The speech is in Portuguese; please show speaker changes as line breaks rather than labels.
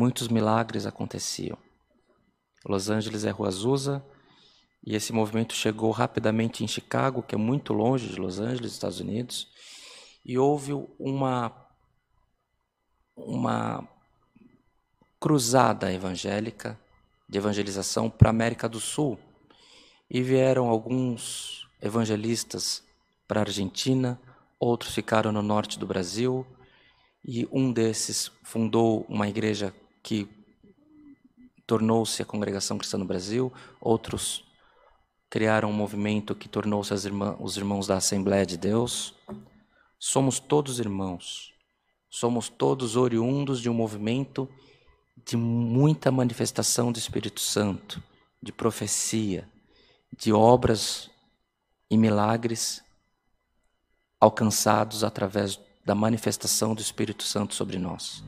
muitos milagres aconteciam. Los Angeles é Rua Azusa, e esse movimento chegou rapidamente em Chicago, que é muito longe de Los Angeles, Estados Unidos, e houve uma uma cruzada evangélica de evangelização para a América do Sul. E vieram alguns evangelistas para a Argentina, outros ficaram no norte do Brasil, e um desses fundou uma igreja que tornou-se a Congregação Cristã no Brasil, outros criaram um movimento que tornou-se os irmãos da Assembleia de Deus. Somos todos irmãos, somos todos oriundos de um movimento de muita manifestação do Espírito Santo, de profecia, de obras e milagres alcançados através da manifestação do Espírito Santo sobre nós.